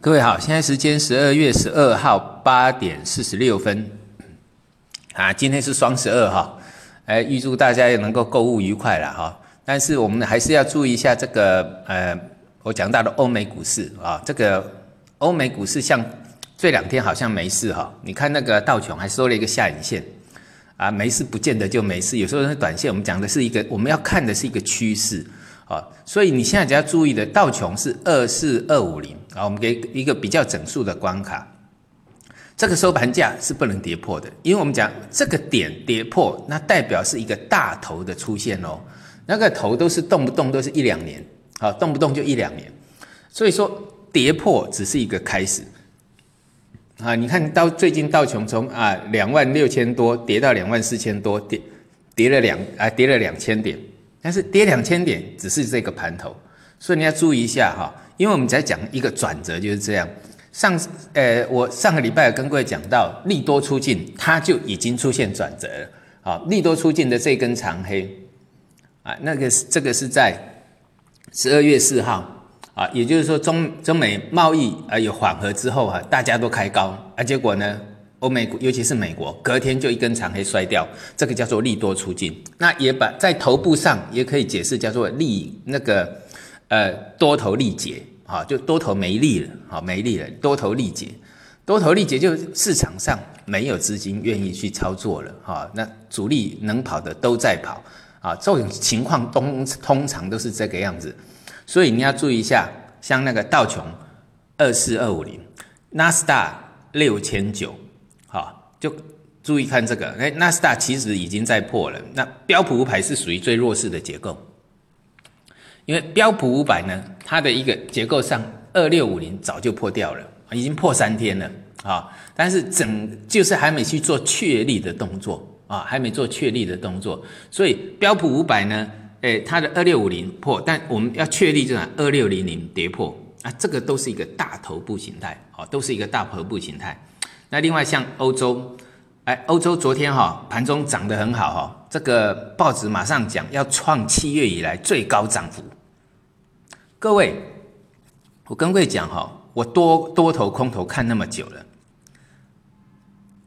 各位好，现在时间十二月十二号八点四十六分，啊，今天是双十二哈，哎，预祝大家也能够购物愉快了哈。但是我们还是要注意一下这个呃，我讲到的欧美股市啊，这个欧美股市像这两天好像没事哈，你看那个道琼还收了一个下影线，啊，没事不见得就没事，有时候是短线，我们讲的是一个我们要看的是一个趋势。啊，所以你现在只要注意的，道琼是二四二五零啊，我们给一个比较整数的关卡，这个收盘价是不能跌破的，因为我们讲这个点跌破，那代表是一个大头的出现哦，那个头都是动不动都是一两年，啊，动不动就一两年，所以说跌破只是一个开始，啊，你看到最近道琼从啊两万六千多跌到两万四千多，跌跌了两啊跌了两千点。但是跌两千点只是这个盘头，所以你要注意一下哈，因为我们在讲一个转折就是这样。上呃，我上个礼拜跟各位讲到利多出尽，它就已经出现转折了。好，利多出尽的这根长黑啊，那个这个是在十二月四号啊，也就是说中中美贸易啊有缓和之后哈，大家都开高啊，结果呢？欧美，尤其是美国，隔天就一根长黑摔掉，这个叫做利多出尽。那也把在头部上也可以解释叫做利那个呃多头力竭，哈，就多头没力了，好没力了，多头力竭，多头力竭就市场上没有资金愿意去操作了，哈，那主力能跑的都在跑，啊，这种情况通通常都是这个样子，所以你要注意一下，像那个道琼二四二五零，纳斯达六千九。就注意看这个，哎，纳斯达其实已经在破了。那标普五百是属于最弱势的结构，因为标普五百呢，它的一个结构上二六五零早就破掉了，已经破三天了啊。但是整就是还没去做确立的动作啊，还没做确立的动作。所以标普五百呢，哎，它的二六五零破，但我们要确立这样二六零零跌破啊，这个都是一个大头部形态，哦，都是一个大头部形态。那另外像欧洲，哎，欧洲昨天哈盘中涨得很好哈，这个报纸马上讲要创七月以来最高涨幅。各位，我跟各位讲哈，我多多头空头看那么久了，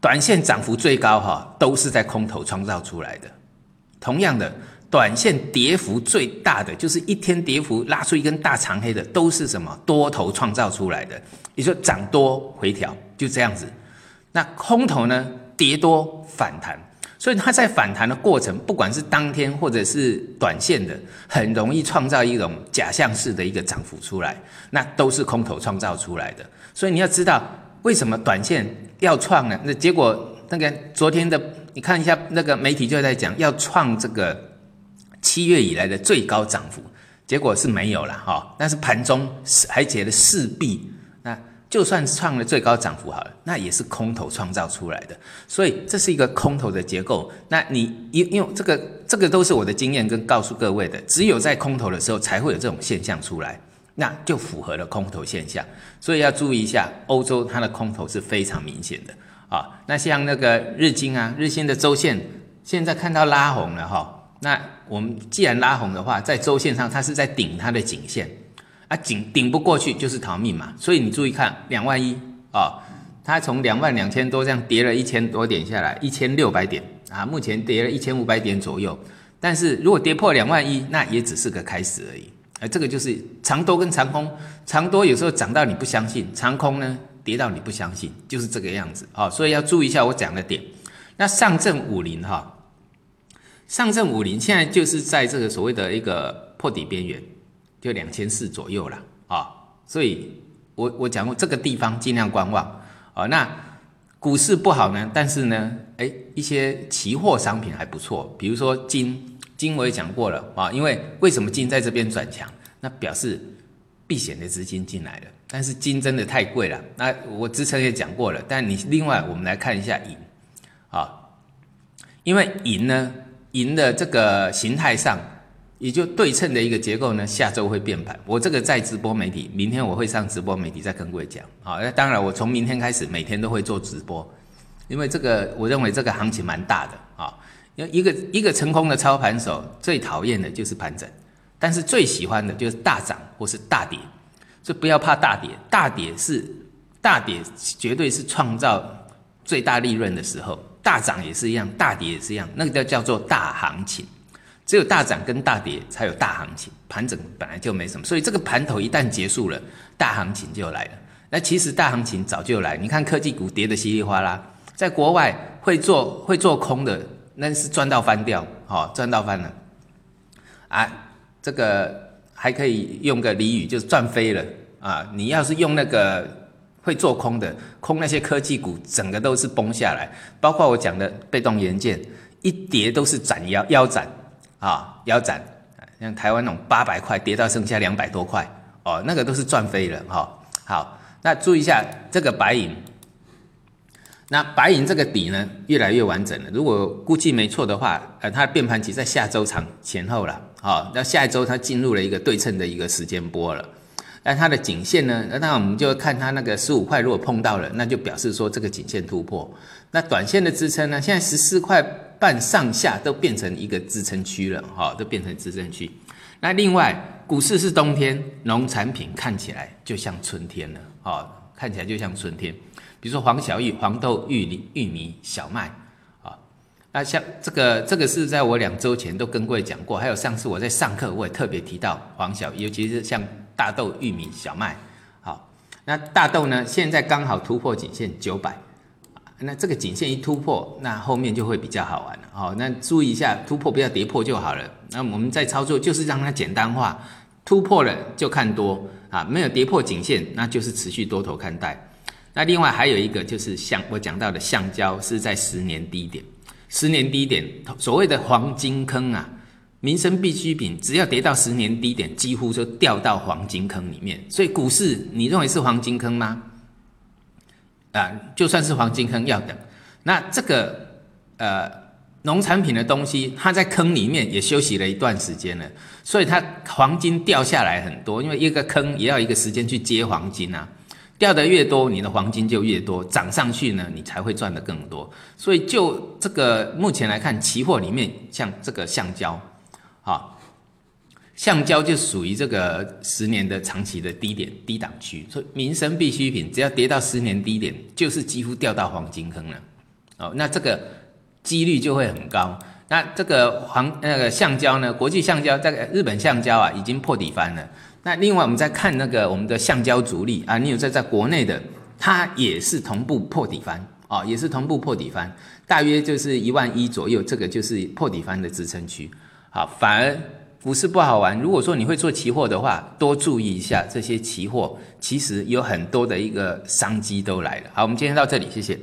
短线涨幅最高哈都是在空头创造出来的。同样的，短线跌幅最大的就是一天跌幅拉出一根大长黑的，都是什么多头创造出来的？你说涨多回调就这样子。那空头呢？跌多反弹，所以它在反弹的过程，不管是当天或者是短线的，很容易创造一种假象式的一个涨幅出来，那都是空头创造出来的。所以你要知道，为什么短线要创呢？那结果那个昨天的，你看一下那个媒体就在讲要创这个七月以来的最高涨幅，结果是没有了哈。但是盘中还觉得势必。就算创了最高涨幅好了，那也是空头创造出来的，所以这是一个空头的结构。那你因因为这个这个都是我的经验跟告诉各位的，只有在空头的时候才会有这种现象出来，那就符合了空头现象。所以要注意一下，欧洲它的空头是非常明显的啊。那像那个日经啊，日经的周线现在看到拉红了哈，那我们既然拉红的话，在周线上它是在顶它的颈线。啊，顶顶不过去就是逃命嘛，所以你注意看两万一啊，它从两万两千多这样跌了一千多点下来，一千六百点啊，目前跌了一千五百点左右。但是如果跌破两万一，那也只是个开始而已。啊这个就是长多跟长空，长多有时候涨到你不相信，长空呢跌到你不相信，就是这个样子啊。所以要注意一下我讲的点。那上证五零哈，上证五零现在就是在这个所谓的一个破底边缘。就两千四左右了啊，所以我我讲过这个地方尽量观望啊。那股市不好呢，但是呢，哎，一些期货商品还不错，比如说金，金我也讲过了啊。因为为什么金在这边转强？那表示避险的资金进来了。但是金真的太贵了，那我之前也讲过了。但你另外我们来看一下银啊，因为银呢，银的这个形态上。也就对称的一个结构呢，下周会变盘。我这个在直播媒体，明天我会上直播媒体再跟各位讲。好，那当然我从明天开始每天都会做直播，因为这个我认为这个行情蛮大的啊。因为一个一个成功的操盘手最讨厌的就是盘整，但是最喜欢的就是大涨或是大跌。所以不要怕大跌，大跌是大跌，绝对是创造最大利润的时候。大涨也是一样，大跌也是一样，那个叫叫做大行情。只有大涨跟大跌才有大行情，盘整本来就没什么，所以这个盘头一旦结束了，大行情就来了。那其实大行情早就来，你看科技股跌得稀里哗啦，在国外会做会做空的，那是赚到翻掉，哦，赚到翻了。啊，这个还可以用个俚语，就是赚飞了啊！你要是用那个会做空的，空那些科技股，整个都是崩下来。包括我讲的被动元件，一跌都是斩腰腰斩啊，腰斩。像台湾那种八百块跌到剩下两百多块，哦，那个都是赚飞了哈。好，那注意一下这个白银。那白银这个底呢，越来越完整了。如果估计没错的话，呃，它的变盘期在下周长前后了，好，那下一周它进入了一个对称的一个时间波了。那它的颈线呢，那我们就看它那个十五块，如果碰到了，那就表示说这个颈线突破。那短线的支撑呢，现在十四块半上下都变成一个支撑区了，哈，都变成支撑区。那另外，股市是冬天，农产品看起来就像春天了，哦，看起来就像春天。比如说黄小玉、黄豆、玉米、玉米、小麦，啊，那像这个这个是在我两周前都跟各位讲过，还有上次我在上课我也特别提到黄小，尤其是像大豆、玉米、小麦，好，那大豆呢现在刚好突破颈线九百，那这个颈线一突破，那后面就会比较好玩了，好，那注意一下突破不要跌破就好了。那我们在操作就是让它简单化，突破了就看多啊，没有跌破颈线，那就是持续多头看待。那另外还有一个就是像我讲到的橡胶是在十年低点，十年低点所谓的黄金坑啊，民生必需品只要跌到十年低点，几乎就掉到黄金坑里面。所以股市你认为是黄金坑吗？啊，就算是黄金坑要等。那这个呃农产品的东西，它在坑里面也休息了一段时间了，所以它黄金掉下来很多，因为一个坑也要一个时间去接黄金啊。掉的越多，你的黄金就越多，涨上去呢，你才会赚的更多。所以就这个目前来看，期货里面像这个橡胶，啊，橡胶就属于这个十年的长期的低点低档区。所以民生必需品只要跌到十年低点，就是几乎掉到黄金坑了。哦，那这个几率就会很高。那这个黄那个橡胶呢，国际橡胶这个日本橡胶啊，已经破底翻了。那另外，我们再看那个我们的橡胶主力啊，你有在在国内的，它也是同步破底翻哦，也是同步破底翻，大约就是一万一左右，这个就是破底翻的支撑区。好，反而股市不好玩。如果说你会做期货的话，多注意一下这些期货，其实有很多的一个商机都来了。好，我们今天到这里，谢谢。